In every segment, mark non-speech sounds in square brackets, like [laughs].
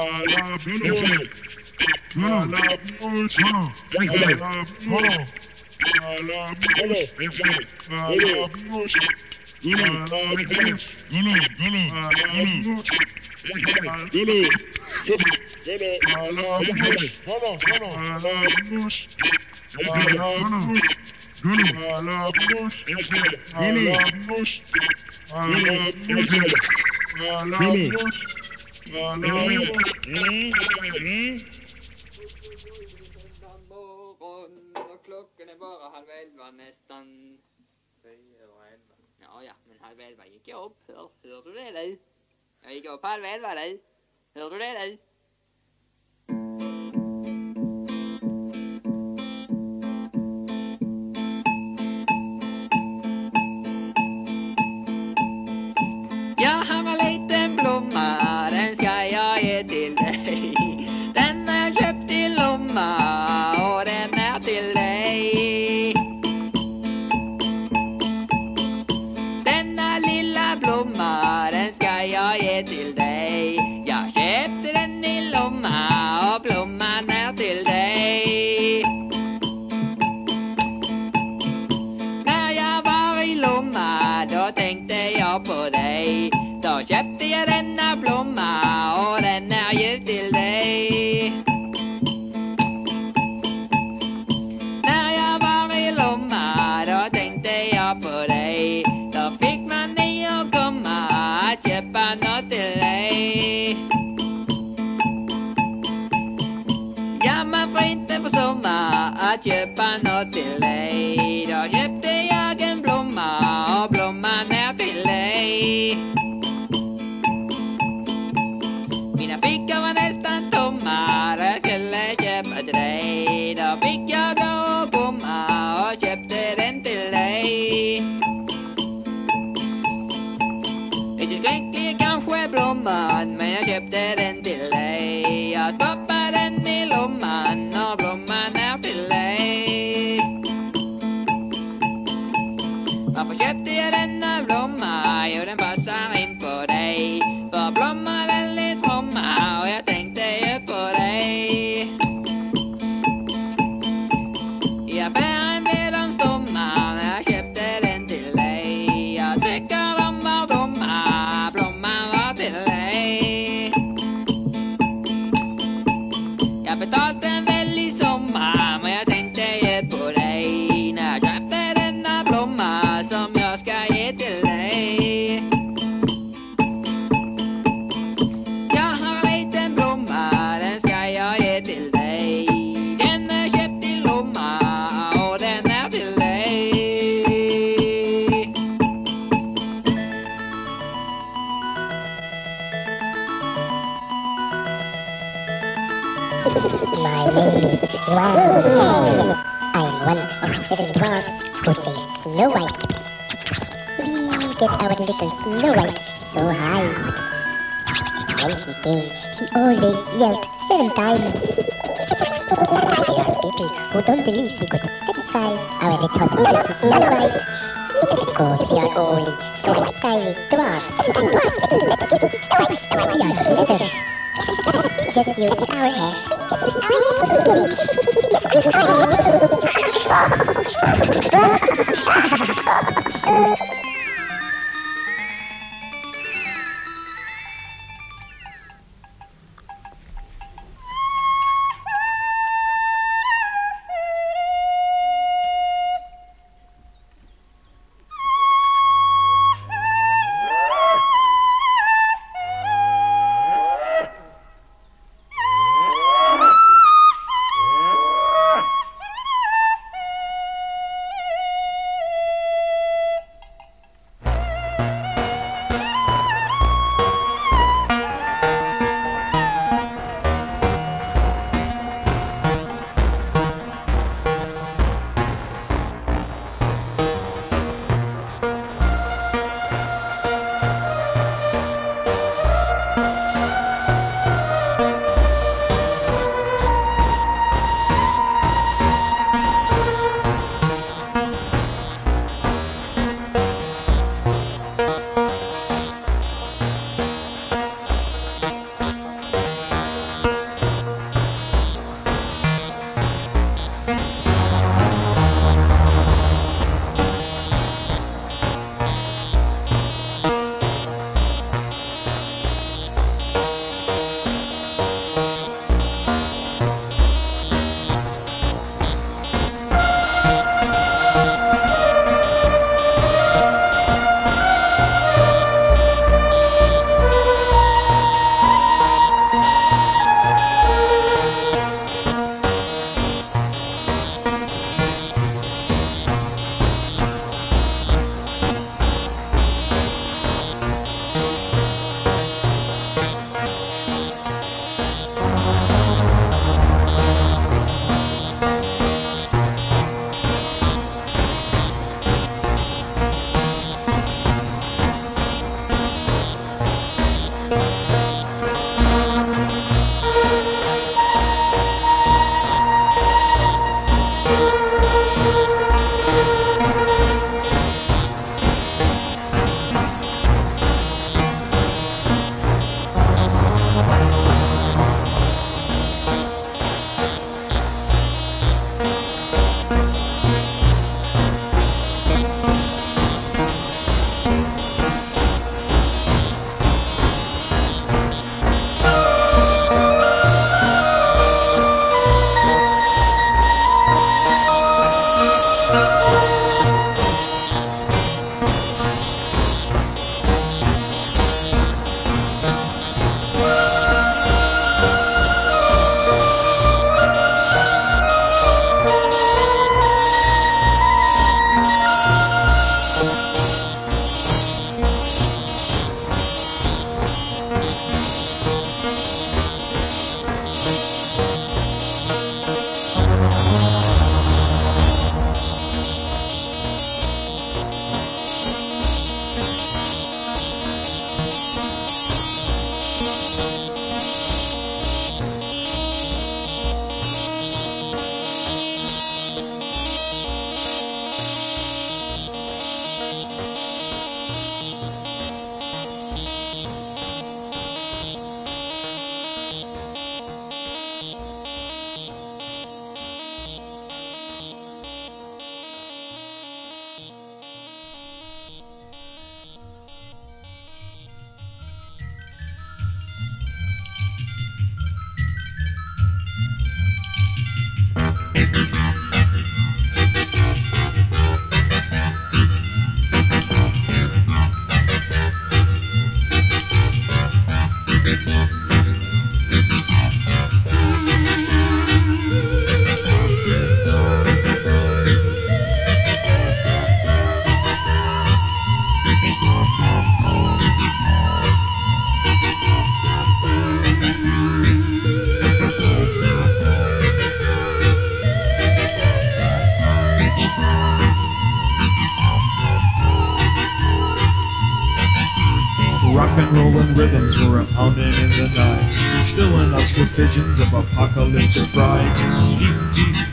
I love you. Mm-hmm. bare halve elva, nesten Ja ja, men halve elva gikk jeg opp. Hør, hører du det, du? Jeg gikk opp halve elva du. Hører du det, du? mamma får inte försumma att yelped seven times. people who don't believe we could satisfy our little monkey's right because we are only seven tiny dwarfs. we are clever. We just use our. Just use our. [laughs] Just use our heads. [laughs] [laughs]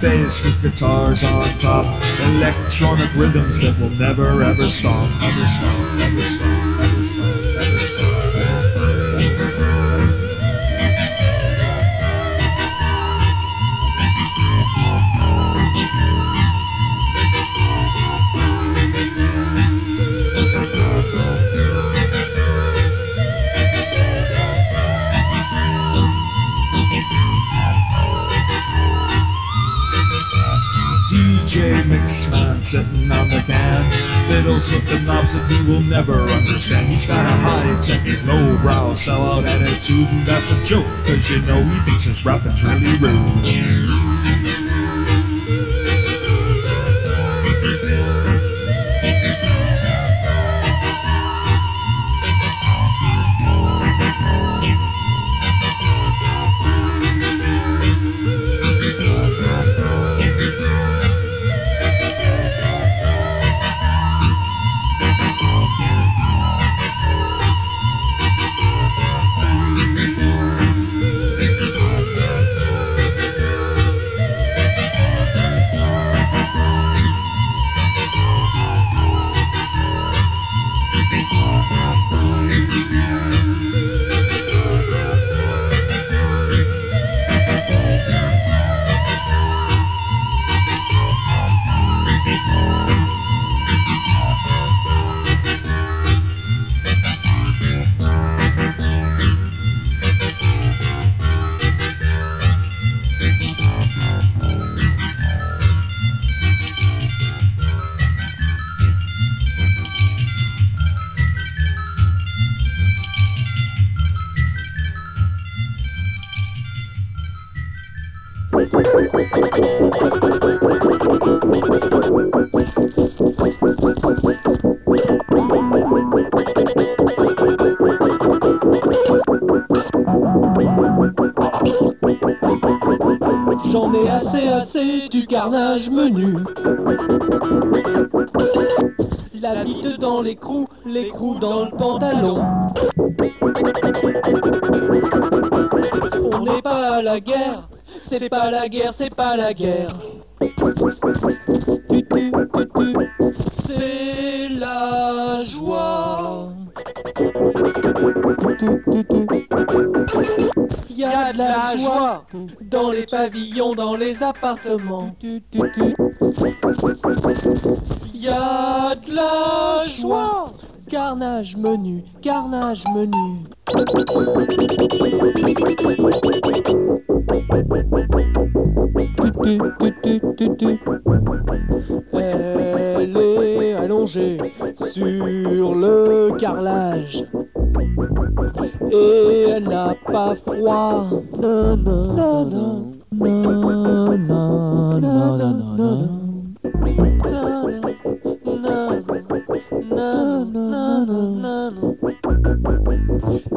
bass with guitars on top, electronic rhythms that will never ever stop, ever stop, sitting on the can Fiddles with the knobs that he will never understand. He's got a high-tech, low-brow sellout attitude And that's a joke, cause you know he thinks his rapping's really rude J'en ai assez, assez du carnage menu. La bite dans l'écrou, l'écrou dans le pantalon. On n'est pas à la guerre, c'est pas la guerre, c'est pas la guerre. C'est la joie. Y a de la joie dans les pavillons, dans les appartements. Il y a de la joie. Carnage menu, carnage menu. Elle est allongée sur le carrelage. Et elle n'a pas froid.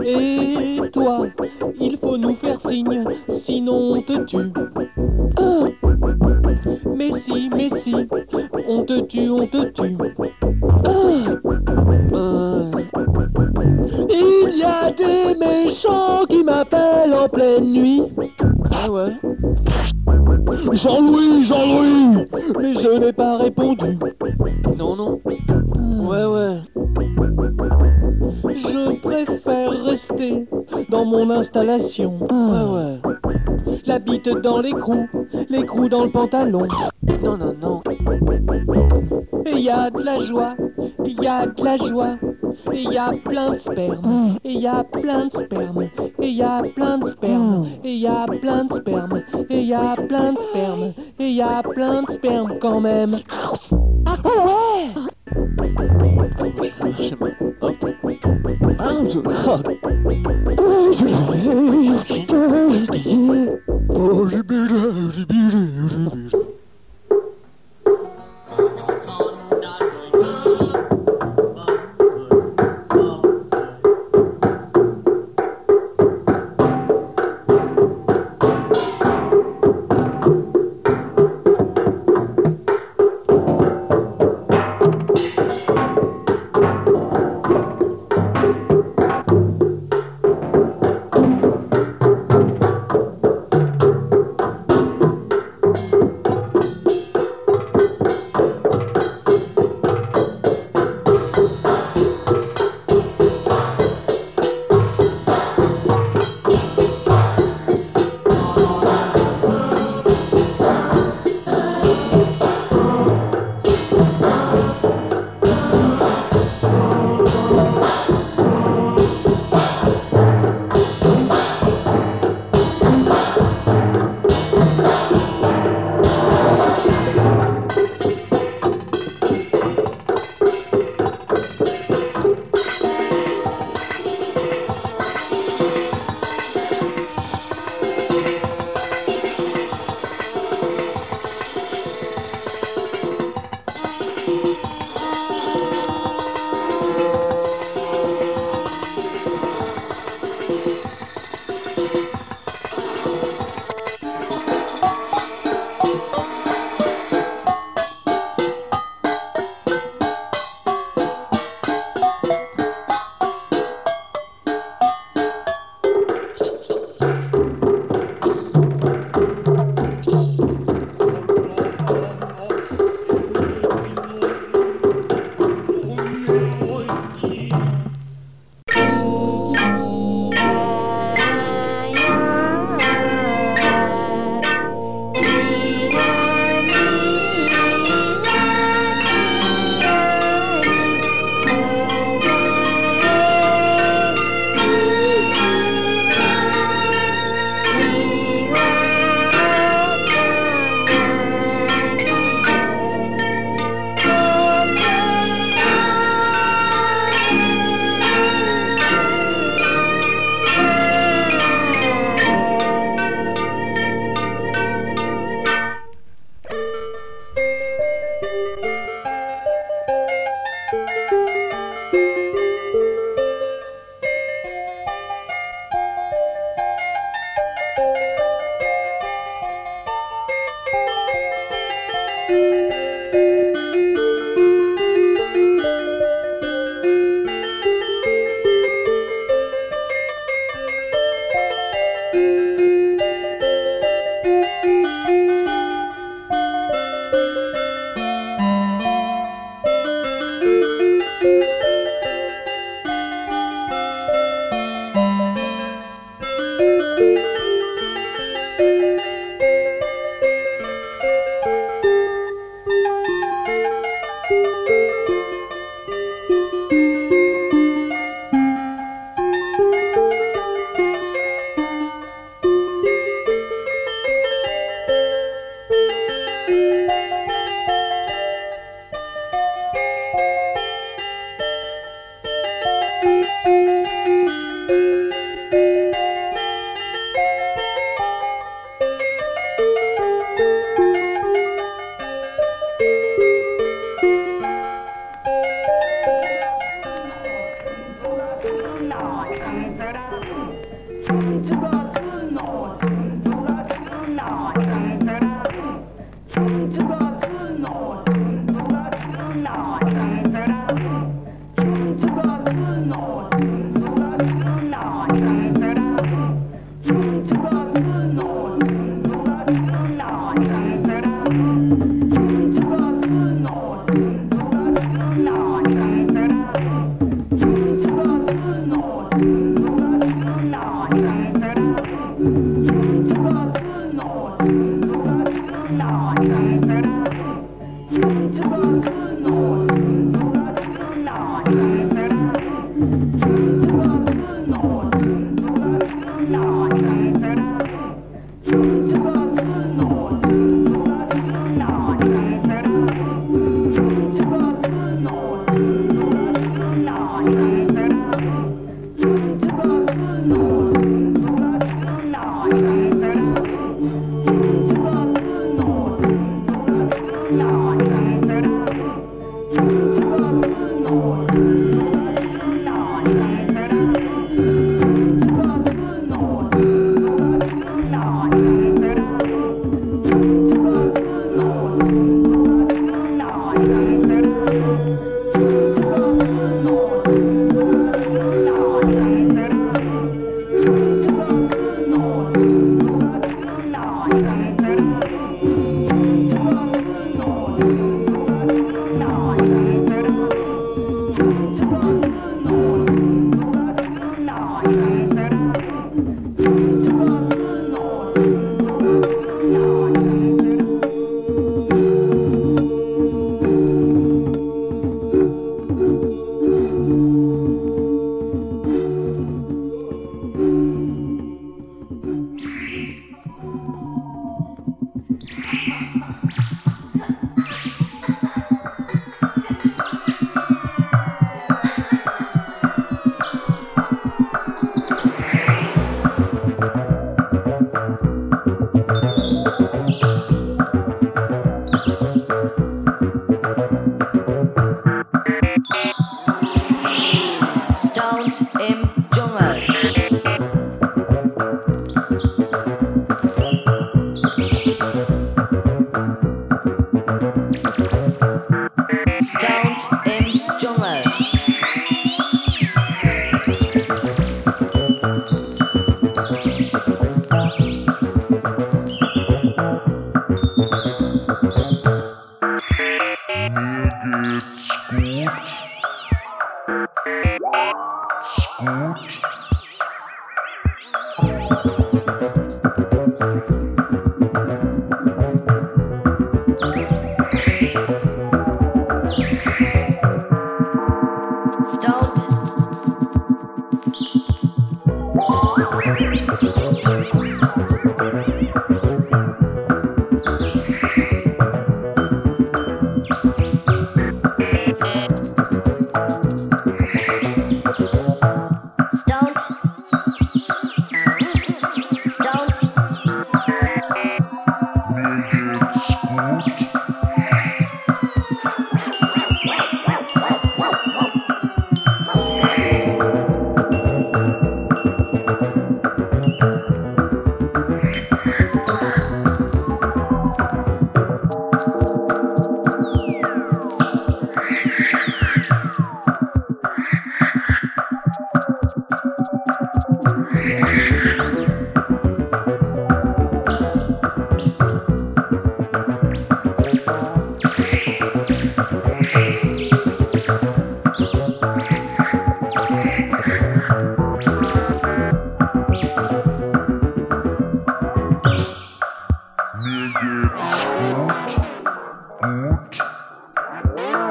Et toi, il faut nous faire signe, sinon on te tue. Mais si, mais si, on te tue, on te tue. Il y a des méchants qui m'appellent en pleine nuit. Ah ouais Jean-Louis, Jean-Louis Mais je n'ai pas répondu. Non, non. Ouais, ouais. Je préfère rester dans mon installation. Ouais, ouais. La bite dans l'écrou, l'écrou dans le pantalon. Non, non, non. Et y a de la joie, il y a de la joie, et y a plein de sperme, et y a plein de sperme, et y a plein de sperme, et y a plein de sperme, et y a plein de sperme, et y a plein de sperme quand même. Ah ouais 춤추라 춤추라 춤추라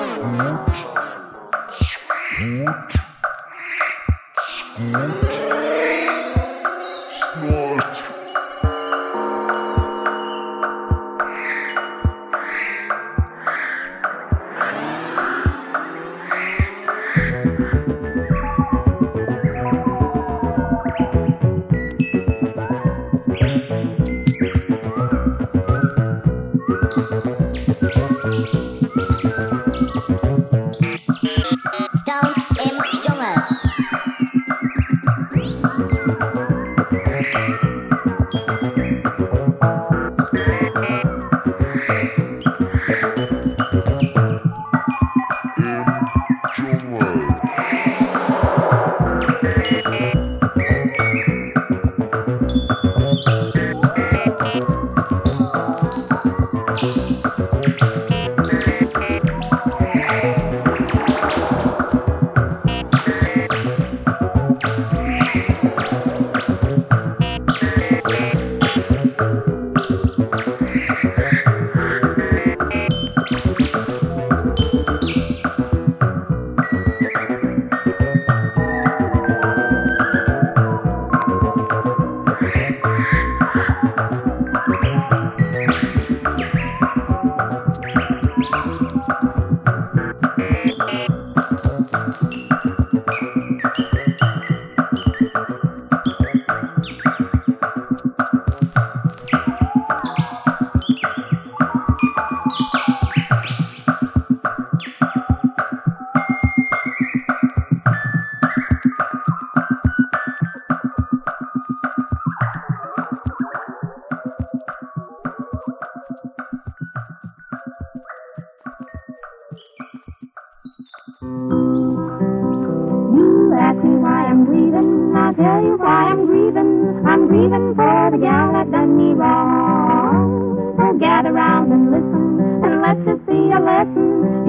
Scoot. Scoot. Scoot.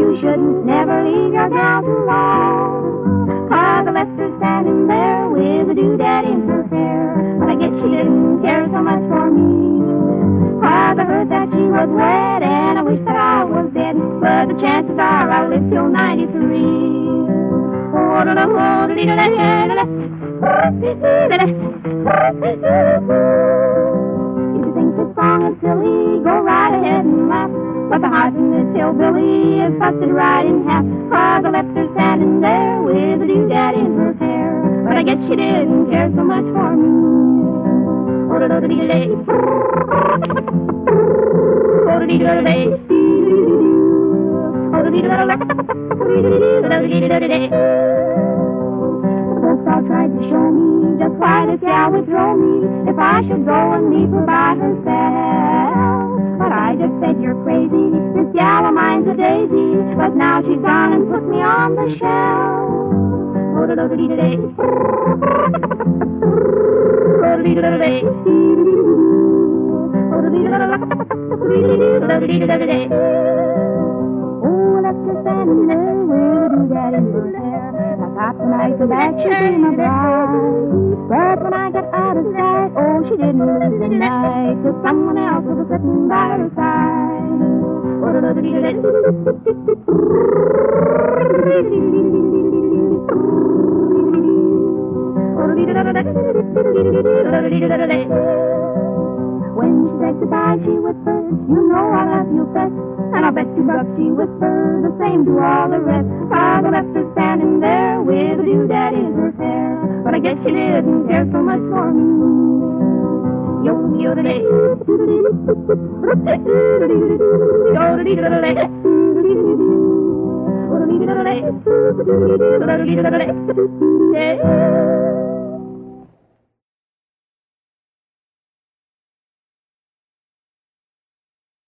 You shouldn't never leave your gal too long. Cause I left her standing there with a doodad in her hair. But I guess she didn't care so much for me. Cause I heard that she was wet, and I wish that I was dead. But the chances are I'll live till 93. If you think this song is silly, In this hillbilly is busted right in half. I left her standing there with a doodad in her hair. But I guess she didn't care so much for me. The star tried to show me just why this gal would throw me if I should go and leave her by herself. But I just said you're crazy, this gal of mine's a daisy, but now she's gone and put me on the shelf. Oh, let's just stand in a doodad in her hair. I tonight that she'd be my bride. But when I got out of sight, oh, she didn't lose the night. Cause someone else was sitting by her side. When she said goodbye, she whispered, You know I love you best. And I'll bet you bucks she whispered the same to all the rest. I left her standing there with a doodad in her hair. But I guess she didn't care so much for me. Yo, yo, da day. Yo.